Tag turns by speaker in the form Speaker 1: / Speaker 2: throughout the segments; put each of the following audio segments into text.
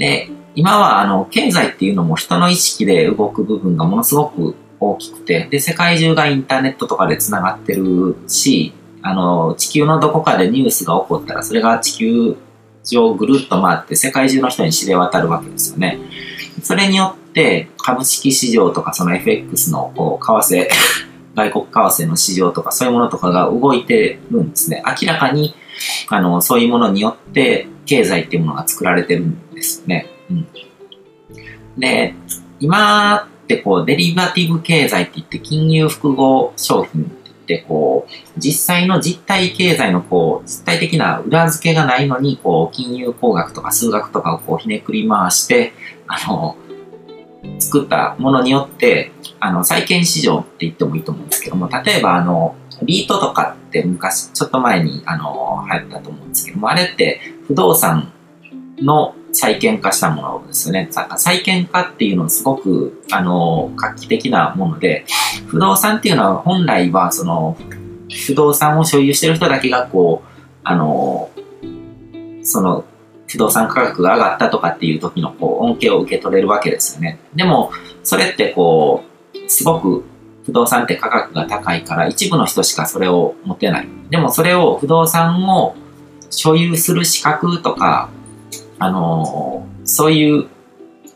Speaker 1: で、今はあの、経済っていうのも人の意識で動く部分がものすごく大きくて、で、世界中がインターネットとかで繋がってるし、あの、地球のどこかでニュースが起こったら、それが地球上ぐるっと回って世界中の人に知れ渡るわけですよね。それによって株式市場とかその FX のこう為替、外国為替の市場とかそういうものとかが動いてるんですね。明らかにあのそういうものによって経済っていうものが作られてるんですね。うん、で、今ってこうデリバティブ経済って言って金融複合商品って言ってこう実際の実体経済のこう実体的な裏付けがないのにこう金融工学とか数学とかをこうひねくり回してあの作ったものによって、あの、債券市場って言ってもいいと思うんですけども、例えばあの、リートとかって昔、ちょっと前に、あの、流行ったと思うんですけども、あれって不動産の債券化したものですね。債券化っていうのはすごく、あの、画期的なもので、不動産っていうのは本来は、その、不動産を所有してる人だけが、こう、あの、その、不動産価格が上がったとかっていう時のこう恩恵を受け取れるわけですよね。でも、それってこう、すごく不動産って価格が高いから一部の人しかそれを持てない。でもそれを不動産を所有する資格とか、あのー、そういう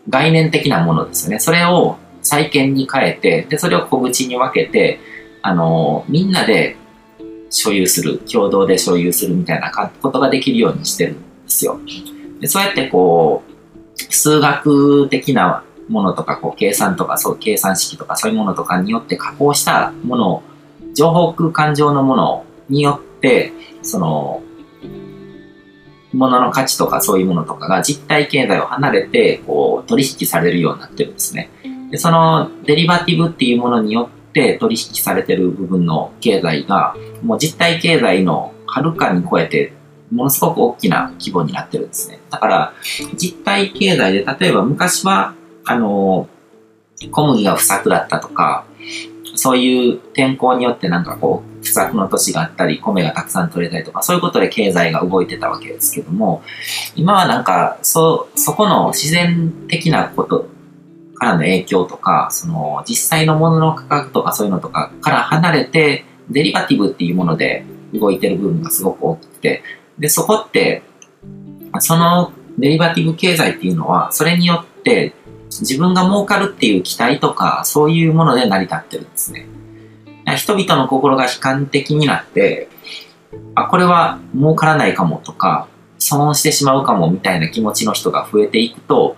Speaker 1: 概念的なものですよね。それを債券に変えて、で、それを小口に分けて、あのー、みんなで所有する、共同で所有するみたいなことができるようにしてるんですよ。でそうやってこう、数学的なものとか、こう、計算とか、そう、計算式とか、そういうものとかによって加工したものを、情報空間上のものによって、その、ものの価値とかそういうものとかが実体経済を離れて、こう、取引されるようになってるんですね。で、そのデリバティブっていうものによって取引されてる部分の経済が、もう実体経済のはるかに超えてものすごく大きな規模になってるんですね。だから、実体経済で、例えば昔は、あの、小麦が不作だったとか、そういう天候によってなんかこう、不作の年があったり、米がたくさん取れたりとか、そういうことで経済が動いてたわけですけども、今はなんか、そ、そこの自然的なことからの影響とか、その、実際のものの価格とかそういうのとかから離れて、デリバティブっていうもので動いてる部分がすごく大きくて、で、そこって、そのデリバティブ経済っていうのは、それによって自分が儲かるっていう期待とか、そういうもので成り立ってるんですね。人々の心が悲観的になって、あ、これは儲からないかもとか、損してしまうかもみたいな気持ちの人が増えていくと、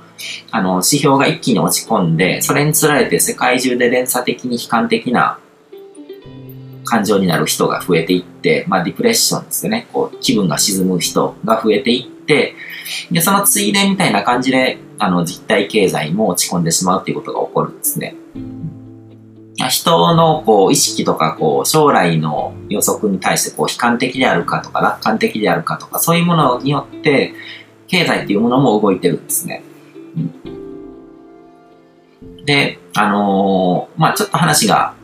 Speaker 1: あの、指標が一気に落ち込んで、それにつられて世界中で連鎖的に悲観的な感情になる人が増えていって、まあ、ディプレッションですよね。こう、気分が沈む人が増えていって、で、そのついでみたいな感じで、あの、実体経済も落ち込んでしまうっていうことが起こるんですね。人のこう意識とかこう将来の予測に対してこう悲観的であるかとか楽観的であるかとかそういうものによって経済っていうものも動いてるんですね。で、あのー、まあちょっと話が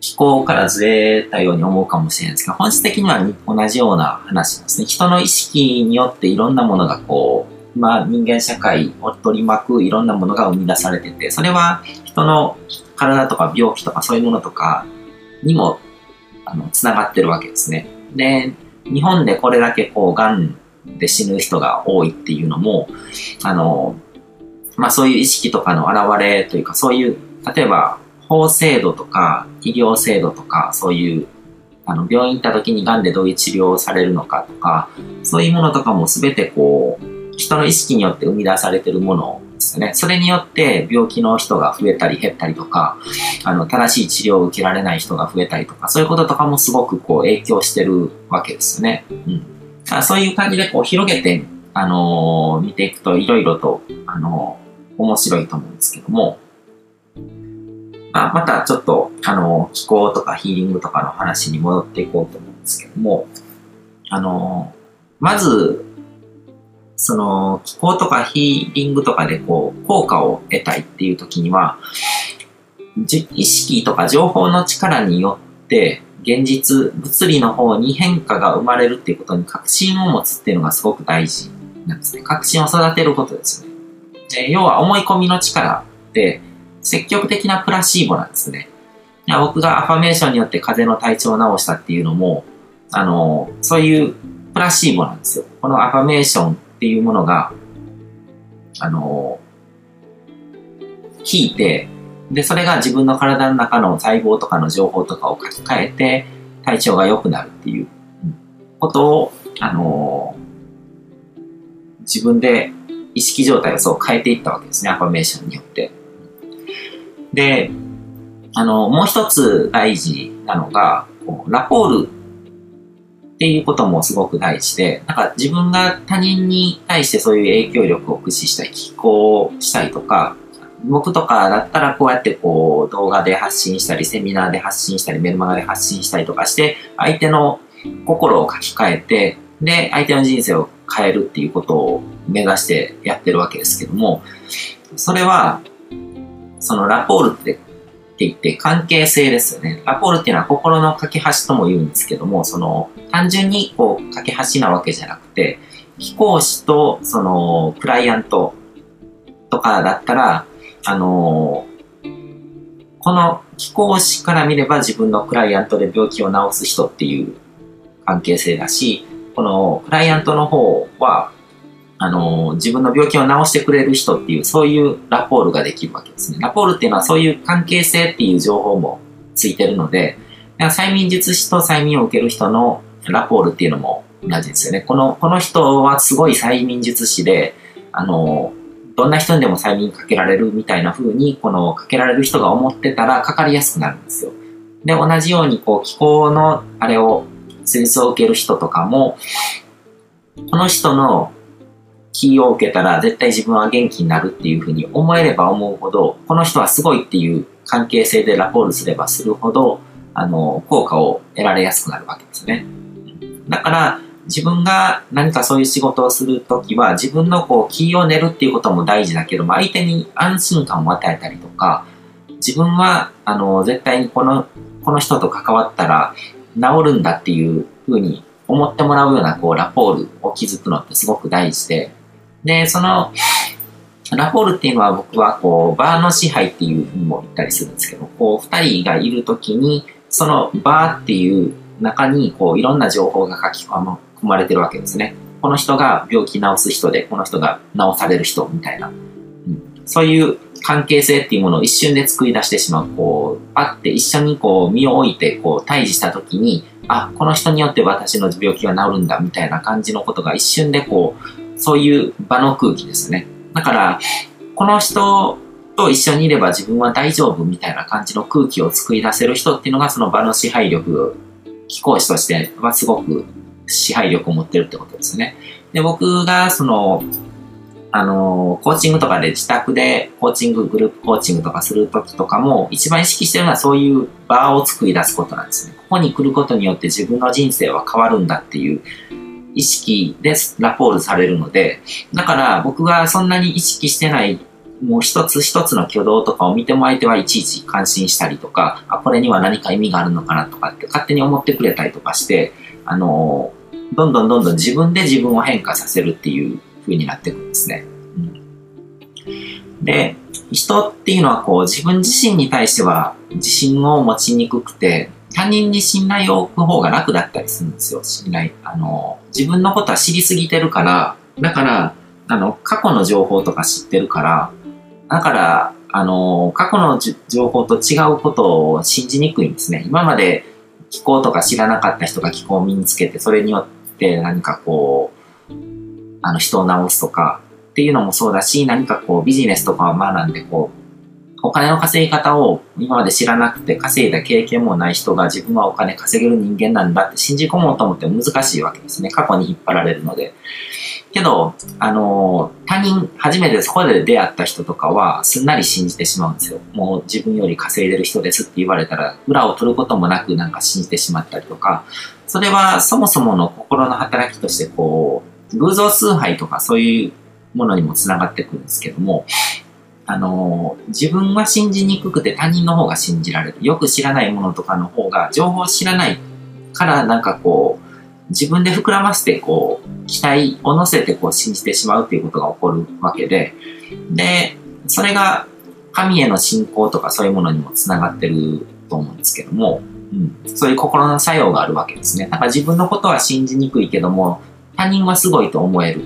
Speaker 1: 気候からずれたように思うかもしれないですけど、本質的には同じような話ですね。人の意識によっていろんなものがこう、まあ人間社会を取り巻くいろんなものが生み出されてて、それは人の体とか病気とかそういうものとかにも、あの、つながってるわけですね。で、日本でこれだけこう、癌で死ぬ人が多いっていうのも、あの、まあそういう意識とかの表れというか、そういう、例えば法制度とか医療制度とかそういうあの病院行った時に癌でどういう治療をされるのかとかそういうものとかも全てこう人の意識によって生み出されてるものですね。それによって病気の人が増えたり減ったりとか、あの、正しい治療を受けられない人が増えたりとか、そういうこととかもすごくこう影響してるわけですよね。うん。だそういう感じでこう広げて、あのー、見ていくといろいろと、あのー、面白いと思うんですけども、まあ、またちょっと、あの、気候とかヒーリングとかの話に戻っていこうと思うんですけども、あの、まず、その、気候とかヒーリングとかでこう、効果を得たいっていう時には、意識とか情報の力によって、現実、物理の方に変化が生まれるっていうことに確信を持つっていうのがすごく大事なんですね。確信を育てることですね。で要は思い込みの力って積極的なプラシーボなんですね。僕がアファメーションによって風邪の体調を治したっていうのも、あの、そういうプラシーボなんですよ。このアファメーションっていうものが、あの、聞いて、で、それが自分の体の中の細胞とかの情報とかを書き換えて、体調が良くなるっていうことを、あの、自分で意識状態をそう変えていったわけですね、アファメーションによって。で、あの、もう一つ大事なのが、ラポールっていうこともすごく大事で、なんか自分が他人に対してそういう影響力を駆使したり、寄稿したりとか、僕とかだったらこうやってこう動画で発信したり、セミナーで発信したり、メルマガで発信したりとかして、相手の心を書き換えて、で、相手の人生を変えるっていうことを目指してやってるわけですけども、それは、そのラポールってって言って関係性ですよね。ラポールっていうのは心の架け橋とも言うんですけども、その単純にこう架け橋なわけじゃなくて、飛行士とそのクライアントとかだったら、あのこの飛行士から見れば自分のクライアントで病気を治す人っていう関係性だし、このクライアントの方は、あの、自分の病気を治してくれる人っていう、そういうラポールができるわけですね。ラポールっていうのはそういう関係性っていう情報もついてるので、催眠術師と催眠を受ける人のラポールっていうのも同じですよね。この、この人はすごい催眠術師で、あの、どんな人にでも催眠かけられるみたいな風に、このかけられる人が思ってたらかかりやすくなるんですよ。で、同じように、こう、気候のあれを、施術を受ける人とかも、この人の気を受けたら絶対自分は元気になるっていうふうに思えれば思うほど、この人はすごいっていう関係性でラポールすればするほど、あの、効果を得られやすくなるわけですね。だから、自分が何かそういう仕事をするときは、自分のこう、気を練るっていうことも大事だけども、相手に安心感を与えたりとか、自分は、あの、絶対にこの、この人と関わったら治るんだっていうふうに思ってもらうような、こう、ラポールを築くのってすごく大事で、で、その、ラフォールっていうのは僕はこう、バーの支配っていうふうにも言ったりするんですけど、こう、二人がいるときに、そのバーっていう中に、こう、いろんな情報が書き込まれてるわけですね。この人が病気治す人で、この人が治される人みたいな。うん、そういう関係性っていうものを一瞬で作り出してしまう。こう、パって一緒にこう、身を置いて、こう、対峙したときに、あ、この人によって私の病気が治るんだ、みたいな感じのことが一瞬でこう、そういう場の空気ですね。だから、この人と一緒にいれば自分は大丈夫みたいな感じの空気を作り出せる人っていうのがその場の支配力、貴公子としてはすごく支配力を持ってるってことですね。で、僕がその、あの、コーチングとかで自宅でコーチング、グループコーチングとかするときとかも一番意識してるのはそういう場を作り出すことなんですね。ここに来ることによって自分の人生は変わるんだっていう意識でラポールされるので、だから僕がそんなに意識してないもう一つ一つの挙動とかを見ても相手はいちいち感心したりとか、あ、これには何か意味があるのかなとかって勝手に思ってくれたりとかして、あの、どんどんどんどん自分で自分を変化させるっていう風になってくるんですね。うん、で、人っていうのはこう自分自身に対しては自信を持ちにくくて、他人に信頼を置く方が楽だったりするんですよ、信頼。あの、自分のことは知りすぎてるから、だから、あの、過去の情報とか知ってるから、だから、あの、過去の情報と違うことを信じにくいんですね。今まで気候とか知らなかった人が気候を身につけて、それによって何かこう、あの、人を治すとかっていうのもそうだし、何かこう、ビジネスとかを学んで、こう、お金の稼ぎ方を今まで知らなくて稼いだ経験もない人が自分はお金稼げる人間なんだって信じ込もうと思って難しいわけですね。過去に引っ張られるので。けど、あの、他人、初めてそこで出会った人とかはすんなり信じてしまうんですよ。もう自分より稼いでる人ですって言われたら裏を取ることもなくなんか信じてしまったりとか、それはそもそもの心の働きとしてこう、偶像崇拝とかそういうものにもつながってくるんですけども、あの、自分は信じにくくて他人の方が信じられる。よく知らないものとかの方が、情報を知らないからなんかこう、自分で膨らませてこう、期待を乗せてこう信じてしまうっていうことが起こるわけで、で、それが神への信仰とかそういうものにもつながってると思うんですけども、うん、そういう心の作用があるわけですね。だから自分のことは信じにくいけども、他人はすごいと思える。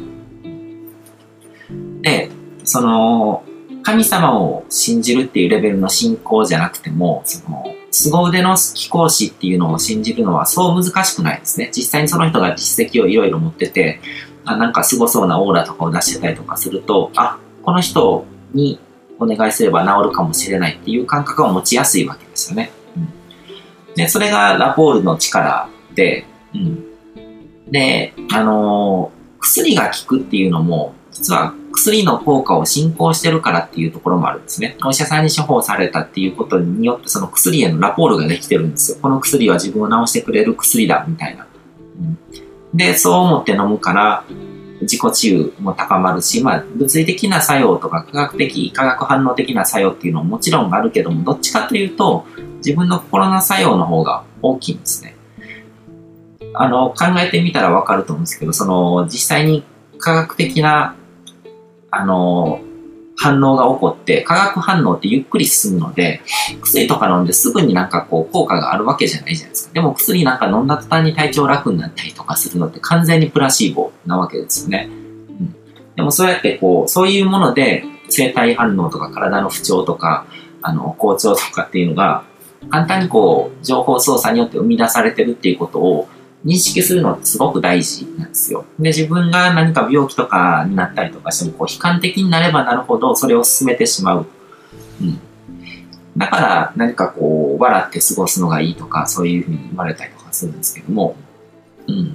Speaker 1: で、その、神様を信じるっていうレベルの信仰じゃなくても、その、凄腕の貴公子っていうのを信じるのはそう難しくないですね。実際にその人が実績をいろいろ持ってて、あなんか凄そうなオーラとかを出してたりとかすると、あ、この人にお願いすれば治るかもしれないっていう感覚を持ちやすいわけですよね。うん、で、それがラポールの力で、うん、で、あのー、薬が効くっていうのも、実は薬の効果を進行してるからっていうところもあるんですね。お医者さんに処方されたっていうことによってその薬へのラポールができてるんですよ。この薬は自分を治してくれる薬だ、みたいな。うん、で、そう思って飲むから、自己治癒も高まるし、まあ、物理的な作用とか科学的、化学反応的な作用っていうのももちろんあるけども、どっちかというと、自分の心の作用の方が大きいんですね。あの、考えてみたらわかると思うんですけど、その、実際に科学的なあの、反応が起こって、化学反応ってゆっくり進むので、薬とか飲んですぐになんかこう効果があるわけじゃないじゃないですか。でも薬なんか飲んだ途端に体調楽になったりとかするのって完全にプラシーボなわけですよね。うん、でもそうやってこう、そういうもので生体反応とか体の不調とか、あの、好調とかっていうのが、簡単にこう、情報操作によって生み出されてるっていうことを、認識するのってすごく大事なんですよ。で、自分が何か病気とかになったりとかしても、こう、悲観的になればなるほど、それを進めてしまう。うん。だから、何かこう、笑って過ごすのがいいとか、そういうふうに言われたりとかするんですけども、うん。だ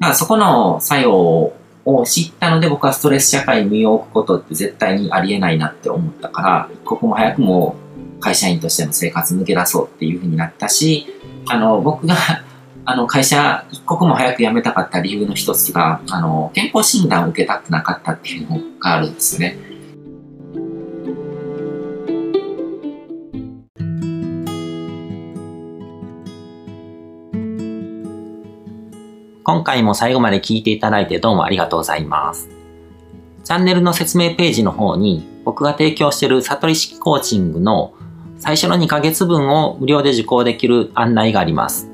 Speaker 1: からそこの作用を知ったので、僕はストレス社会に身を置くことって絶対にありえないなって思ったから、一刻も早くも会社員としての生活抜け出そうっていうふうになったし、あの、僕があの、会社一刻も早く辞めたかった理由の一つが、あの、健康診断を受けたくなかったっていうのがあるんですね。
Speaker 2: 今回も最後まで聞いていただいてどうもありがとうございます。チャンネルの説明ページの方に僕が提供している悟り式コーチングの最初の2ヶ月分を無料で受講できる案内があります。